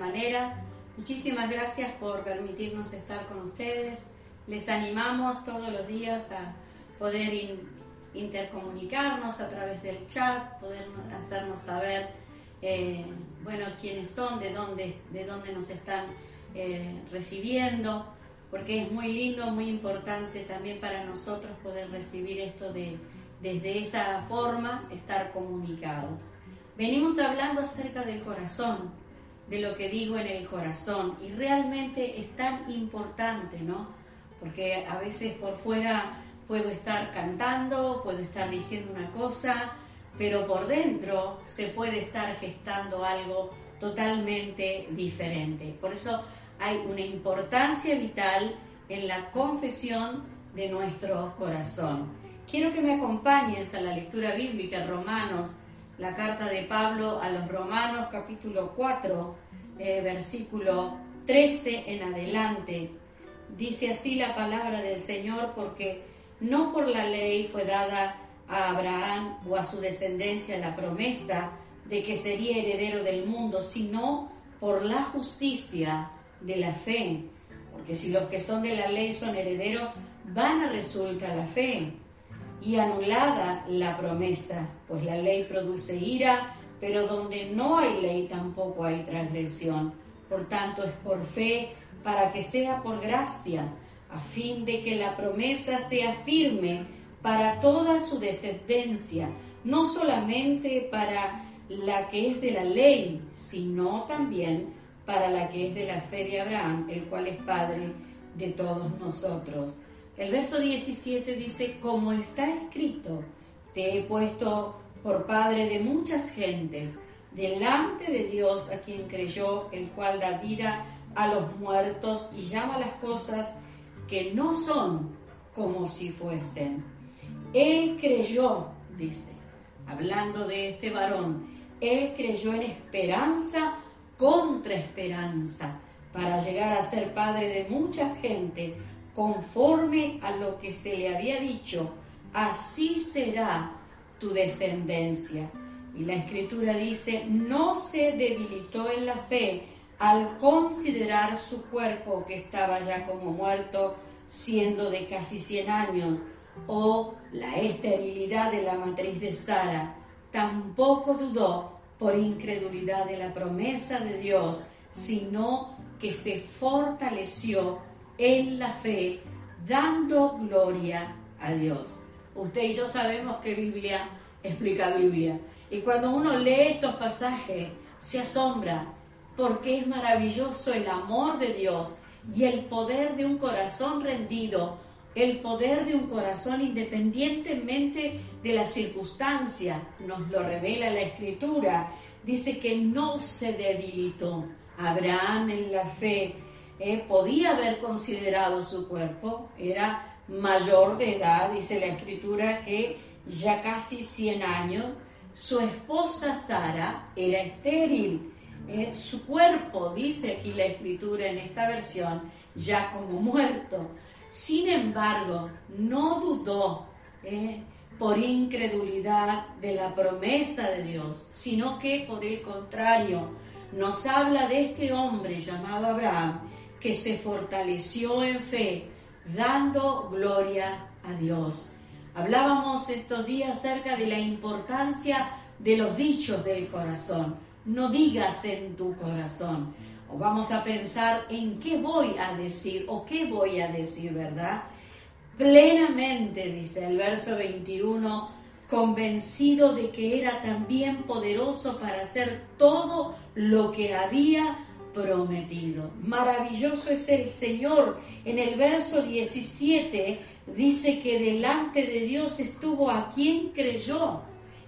manera. Muchísimas gracias por permitirnos estar con ustedes. Les animamos todos los días a poder intercomunicarnos a través del chat, poder hacernos saber, eh, bueno, quiénes son, de dónde, de dónde nos están eh, recibiendo, porque es muy lindo, muy importante también para nosotros poder recibir esto de, desde esa forma, estar comunicado. Venimos hablando acerca del corazón, de lo que digo en el corazón, y realmente es tan importante, ¿no? Porque a veces por fuera puedo estar cantando, puedo estar diciendo una cosa, pero por dentro se puede estar gestando algo totalmente diferente. Por eso hay una importancia vital en la confesión de nuestro corazón. Quiero que me acompañes a la lectura bíblica, Romanos, la carta de Pablo a los Romanos capítulo 4, eh, versículo 13 en adelante. Dice así la palabra del Señor porque no por la ley fue dada a Abraham o a su descendencia la promesa de que sería heredero del mundo, sino por la justicia de la fe. Porque si los que son de la ley son herederos, van a resulta la fe. Y anulada la promesa, pues la ley produce ira, pero donde no hay ley tampoco hay transgresión. Por tanto, es por fe para que sea por gracia, a fin de que la promesa sea firme para toda su descendencia, no solamente para la que es de la ley, sino también para la que es de la fe de Abraham, el cual es Padre de todos nosotros. El verso 17 dice, como está escrito, te he puesto por Padre de muchas gentes, delante de Dios a quien creyó, el cual da vida a los muertos y llama las cosas que no son como si fuesen. Él creyó, dice, hablando de este varón, él creyó en esperanza contra esperanza para llegar a ser padre de mucha gente, conforme a lo que se le había dicho, así será tu descendencia. Y la escritura dice, no se debilitó en la fe al considerar su cuerpo que estaba ya como muerto, siendo de casi 100 años, o la esterilidad de la matriz de Sara, tampoco dudó por incredulidad de la promesa de Dios, sino que se fortaleció en la fe, dando gloria a Dios. Usted y yo sabemos que Biblia explica Biblia. Y cuando uno lee estos pasajes, se asombra, porque es maravilloso el amor de Dios y el poder de un corazón rendido el poder de un corazón independientemente de la circunstancia, nos lo revela la escritura. Dice que no se debilitó. Abraham en la fe eh, podía haber considerado su cuerpo, era mayor de edad, dice la escritura que ya casi 100 años, su esposa Sara era estéril. Eh, su cuerpo, dice aquí la escritura en esta versión, ya como muerto. Sin embargo, no dudó eh, por incredulidad de la promesa de Dios, sino que por el contrario, nos habla de este hombre llamado Abraham que se fortaleció en fe, dando gloria a Dios. Hablábamos estos días acerca de la importancia de los dichos del corazón. No digas en tu corazón o vamos a pensar en qué voy a decir o qué voy a decir, ¿verdad? Plenamente, dice el verso 21, convencido de que era también poderoso para hacer todo lo que había prometido. Maravilloso es el Señor. En el verso 17 dice que delante de Dios estuvo a quien creyó,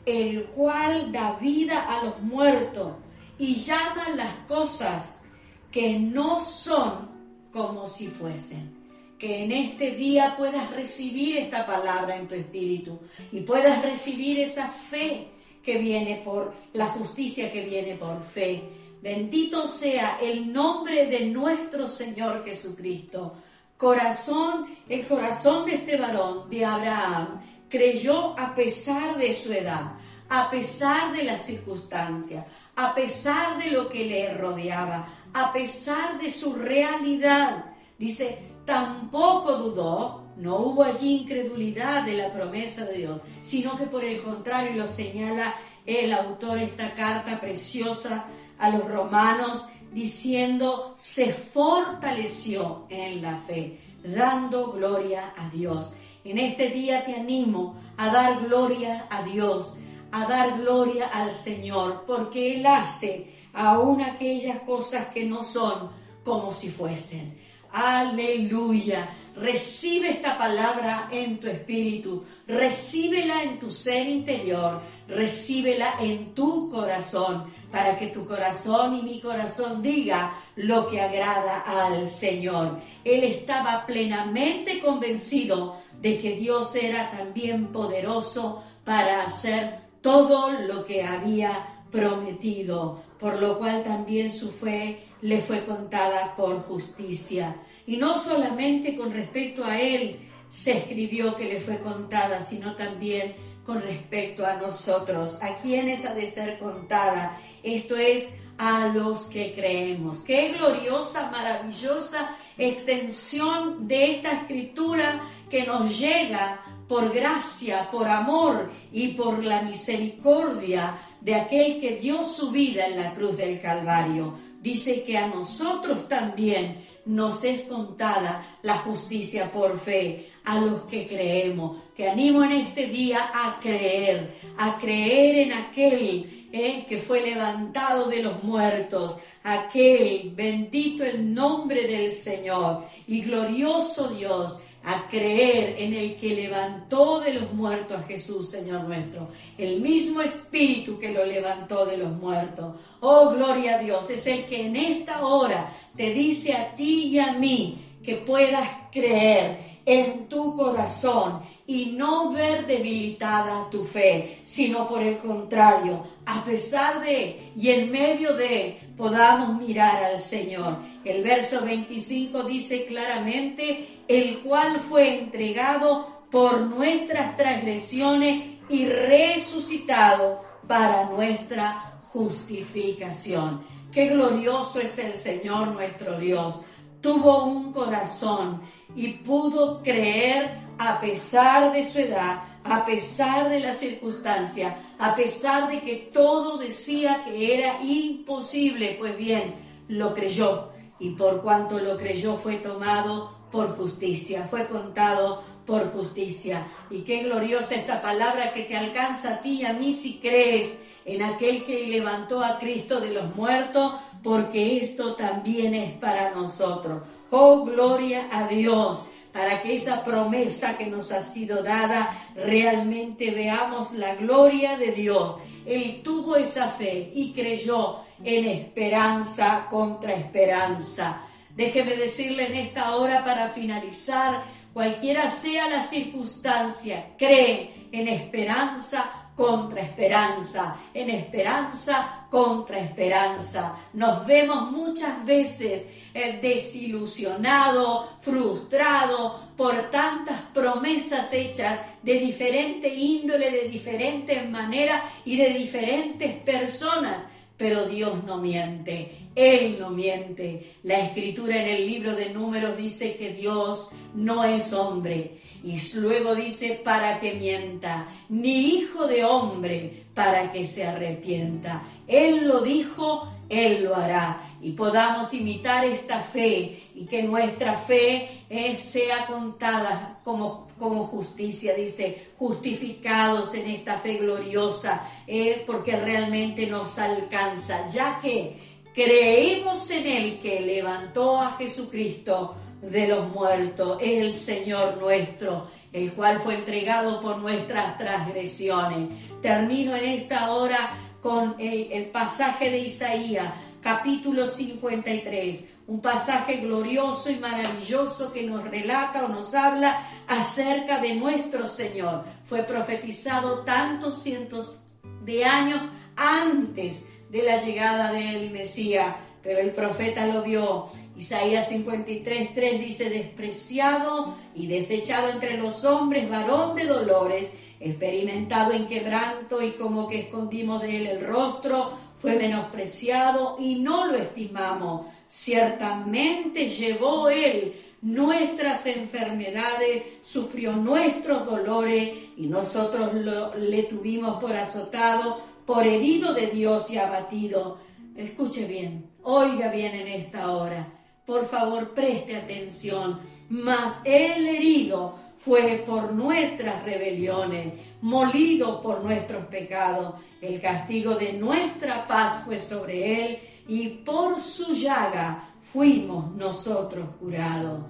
el cual da vida a los muertos y llama las cosas que no son como si fuesen. Que en este día puedas recibir esta palabra en tu espíritu y puedas recibir esa fe que viene por la justicia que viene por fe. Bendito sea el nombre de nuestro Señor Jesucristo. Corazón, el corazón de este varón, de Abraham, creyó a pesar de su edad, a pesar de las circunstancias, a pesar de lo que le rodeaba, a pesar de su realidad. Dice, tampoco dudó, no hubo allí incredulidad de la promesa de Dios, sino que por el contrario lo señala el autor esta carta preciosa a los romanos diciendo, se fortaleció en la fe, dando gloria a Dios. En este día te animo a dar gloria a Dios, a dar gloria al Señor, porque Él hace aún aquellas cosas que no son como si fuesen. Aleluya. Recibe esta palabra en tu espíritu, recíbela en tu ser interior, recíbela en tu corazón, para que tu corazón y mi corazón diga lo que agrada al Señor. Él estaba plenamente convencido de que Dios era también poderoso para hacer todo lo que había prometido, por lo cual también su fe le fue contada por justicia. Y no solamente con respecto a él se escribió que le fue contada, sino también con respecto a nosotros, a quienes ha de ser contada. Esto es a los que creemos. Qué gloriosa, maravillosa extensión de esta escritura que nos llega por gracia, por amor y por la misericordia de aquel que dio su vida en la cruz del Calvario. Dice que a nosotros también nos es contada la justicia por fe a los que creemos. Te animo en este día a creer, a creer en aquel eh, que fue levantado de los muertos, aquel bendito el nombre del Señor y glorioso Dios a creer en el que levantó de los muertos a Jesús, Señor nuestro. El mismo Espíritu que lo levantó de los muertos. Oh, gloria a Dios. Es el que en esta hora te dice a ti y a mí que puedas creer en tu corazón y no ver debilitada tu fe, sino por el contrario, a pesar de y en medio de, podamos mirar al Señor. El verso 25 dice claramente, el cual fue entregado por nuestras transgresiones y resucitado para nuestra justificación. Qué glorioso es el Señor nuestro Dios. Tuvo un corazón y pudo creer a pesar de su edad, a pesar de la circunstancia, a pesar de que todo decía que era imposible. Pues bien, lo creyó y por cuanto lo creyó fue tomado por justicia, fue contado por justicia. Y qué gloriosa esta palabra que te alcanza a ti y a mí si crees en aquel que levantó a Cristo de los muertos, porque esto también es para nosotros. Oh, gloria a Dios para que esa promesa que nos ha sido dada realmente veamos la gloria de Dios. Él tuvo esa fe y creyó en esperanza contra esperanza. Déjeme decirle en esta hora para finalizar, cualquiera sea la circunstancia, cree en esperanza contra esperanza, en esperanza contra esperanza. Nos vemos muchas veces eh, desilusionado, frustrado por tantas promesas hechas de diferente índole, de diferentes maneras y de diferentes personas. Pero Dios no miente, Él no miente. La escritura en el libro de números dice que Dios no es hombre. Y luego dice para que mienta, ni hijo de hombre para que se arrepienta. Él lo dijo, Él lo hará y podamos imitar esta fe y que nuestra fe eh, sea contada como, como justicia, dice, justificados en esta fe gloriosa, eh, porque realmente nos alcanza, ya que creemos en el que levantó a Jesucristo de los muertos, el Señor nuestro, el cual fue entregado por nuestras transgresiones. Termino en esta hora con el, pasaje de Isaías capítulo 53, un pasaje glorioso y maravilloso que nos relata o nos habla acerca de nuestro Señor. Fue profetizado tantos cientos de años antes de la llegada del Mesías, pero el profeta lo vio. Isaías 53, 3 dice, despreciado y desechado entre los hombres, varón de dolores, experimentado en quebranto y como que escondimos de él el rostro, fue menospreciado y no lo estimamos. ciertamente llevó Él nuestras enfermedades, sufrió nuestros dolores y nosotros le tuvimos por azotado, por herido de Dios y abatido. Escuche bien, oiga bien en esta hora. Por favor, preste atención. Mas el herido fue por nuestras rebeliones, molido por nuestros pecados. El castigo de nuestra paz fue sobre él y por su llaga fuimos nosotros curados.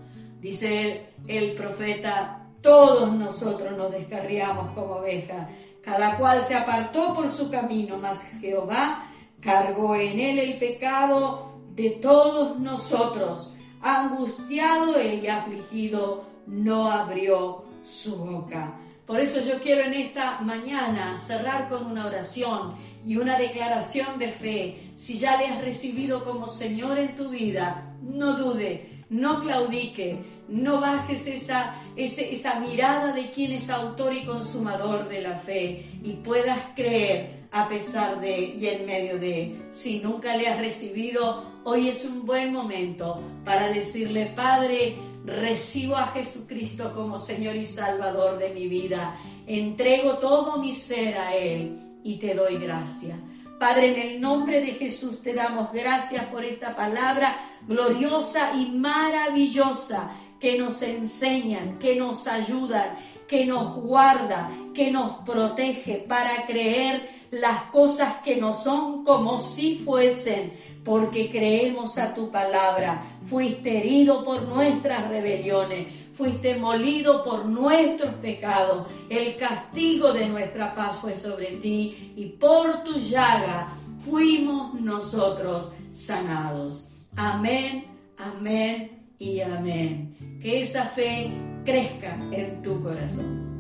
Dice el, profeta, todos nosotros nos descarriamos como ovejas, cada cual se apartó por su camino, mas Jehová cargó en él el pecado de todos nosotros. Angustiado y afligido, no abrió su boca. Por eso yo quiero en esta mañana cerrar con una oración y una declaración de fe. Si ya le has recibido como Señor en tu vida, no dude, no claudique, no bajes esa, esa mirada de quien es autor y consumador de la fe y puedas creer a pesar de y en medio de. Si nunca le has recibido, hoy es un buen momento para decirle, Padre, recibo a Jesucristo como Señor y Salvador de mi vida. Entrego todo mi ser a Él y te doy gracia. Padre, en el nombre de Jesús te damos gracias por esta palabra gloriosa y maravillosa que nos enseñan, que nos ayudan, que nos guarda, que nos protege para creer las cosas que no son como si fuesen, porque creemos a tu palabra. Fuiste herido por nuestras rebeliones, fuiste molido por nuestros pecados. El castigo de nuestra paz fue sobre ti y por tu llaga fuimos nosotros sanados. Amén, amén y amén. Que esa fe crezca en tu corazón.